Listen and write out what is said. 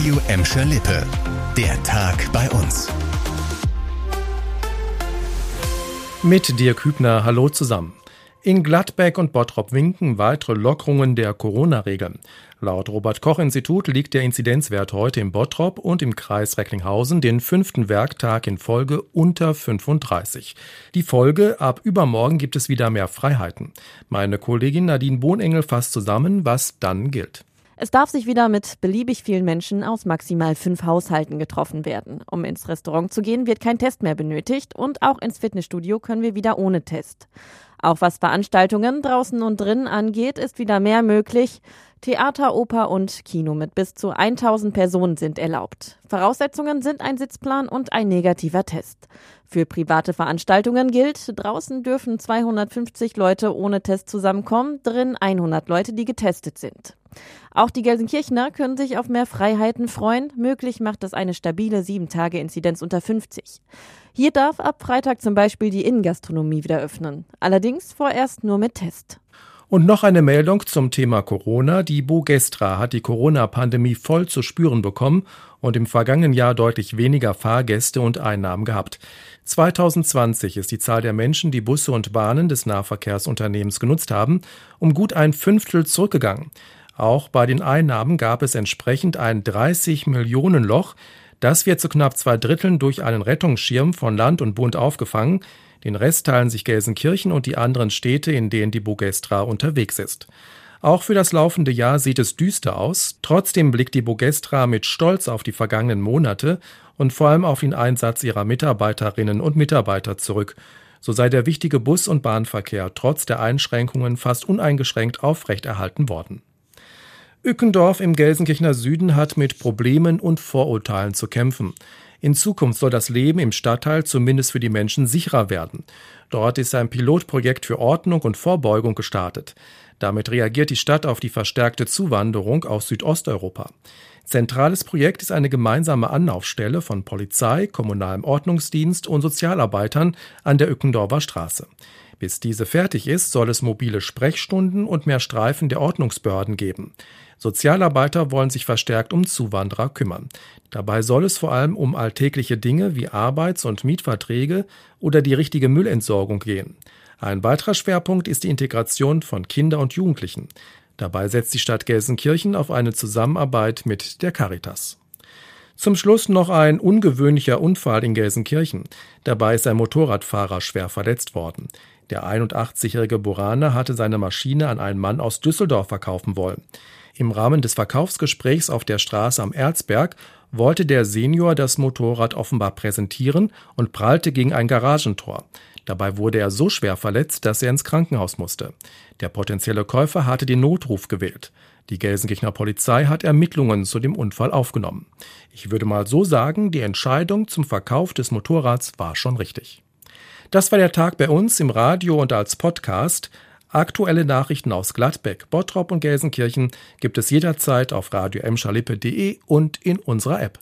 Radio Emscher Lippe. Der Tag bei uns. Mit Dirk Hübner, hallo zusammen. In Gladbeck und Bottrop winken weitere Lockerungen der Corona-Regeln. Laut Robert-Koch-Institut liegt der Inzidenzwert heute im Bottrop und im Kreis Recklinghausen den fünften Werktag in Folge unter 35. Die Folge, ab übermorgen gibt es wieder mehr Freiheiten. Meine Kollegin Nadine Bohnengel fasst zusammen, was dann gilt. Es darf sich wieder mit beliebig vielen Menschen aus maximal fünf Haushalten getroffen werden. Um ins Restaurant zu gehen, wird kein Test mehr benötigt und auch ins Fitnessstudio können wir wieder ohne Test. Auch was Veranstaltungen draußen und drinnen angeht, ist wieder mehr möglich. Theater, Oper und Kino mit bis zu 1000 Personen sind erlaubt. Voraussetzungen sind ein Sitzplan und ein negativer Test. Für private Veranstaltungen gilt, draußen dürfen 250 Leute ohne Test zusammenkommen, drin 100 Leute, die getestet sind. Auch die Gelsenkirchener können sich auf mehr Freiheiten freuen. Möglich macht es eine stabile 7-Tage-Inzidenz unter 50. Hier darf ab Freitag zum Beispiel die Innengastronomie wieder öffnen. Allerdings vorerst nur mit Test. Und noch eine Meldung zum Thema Corona. Die Bogestra hat die Corona-Pandemie voll zu spüren bekommen und im vergangenen Jahr deutlich weniger Fahrgäste und Einnahmen gehabt. 2020 ist die Zahl der Menschen, die Busse und Bahnen des Nahverkehrsunternehmens genutzt haben, um gut ein Fünftel zurückgegangen. Auch bei den Einnahmen gab es entsprechend ein 30 Millionen Loch. Das wird zu knapp zwei Dritteln durch einen Rettungsschirm von Land und Bund aufgefangen. Den Rest teilen sich Gelsenkirchen und die anderen Städte, in denen die Bogestra unterwegs ist. Auch für das laufende Jahr sieht es düster aus. Trotzdem blickt die Bogestra mit Stolz auf die vergangenen Monate und vor allem auf den Einsatz ihrer Mitarbeiterinnen und Mitarbeiter zurück. So sei der wichtige Bus- und Bahnverkehr trotz der Einschränkungen fast uneingeschränkt aufrechterhalten worden. Ückendorf im Gelsenkirchener Süden hat mit Problemen und Vorurteilen zu kämpfen. In Zukunft soll das Leben im Stadtteil zumindest für die Menschen sicherer werden. Dort ist ein Pilotprojekt für Ordnung und Vorbeugung gestartet. Damit reagiert die Stadt auf die verstärkte Zuwanderung aus Südosteuropa. Zentrales Projekt ist eine gemeinsame Anlaufstelle von Polizei, kommunalem Ordnungsdienst und Sozialarbeitern an der Ückendorfer Straße. Bis diese fertig ist, soll es mobile Sprechstunden und mehr Streifen der Ordnungsbehörden geben. Sozialarbeiter wollen sich verstärkt um Zuwanderer kümmern. Dabei soll es vor allem um alltägliche Dinge wie Arbeits- und Mietverträge oder die richtige Müllentsorgung gehen. Ein weiterer Schwerpunkt ist die Integration von Kinder und Jugendlichen. Dabei setzt die Stadt Gelsenkirchen auf eine Zusammenarbeit mit der Caritas. Zum Schluss noch ein ungewöhnlicher Unfall in Gelsenkirchen. Dabei ist ein Motorradfahrer schwer verletzt worden. Der 81-jährige Buraner hatte seine Maschine an einen Mann aus Düsseldorf verkaufen wollen. Im Rahmen des Verkaufsgesprächs auf der Straße am Erzberg wollte der Senior das Motorrad offenbar präsentieren und prallte gegen ein Garagentor. Dabei wurde er so schwer verletzt, dass er ins Krankenhaus musste. Der potenzielle Käufer hatte den Notruf gewählt. Die Gelsenkirchener Polizei hat Ermittlungen zu dem Unfall aufgenommen. Ich würde mal so sagen, die Entscheidung zum Verkauf des Motorrads war schon richtig. Das war der Tag bei uns im Radio und als Podcast. Aktuelle Nachrichten aus Gladbeck, Bottrop und Gelsenkirchen gibt es jederzeit auf radio und in unserer App.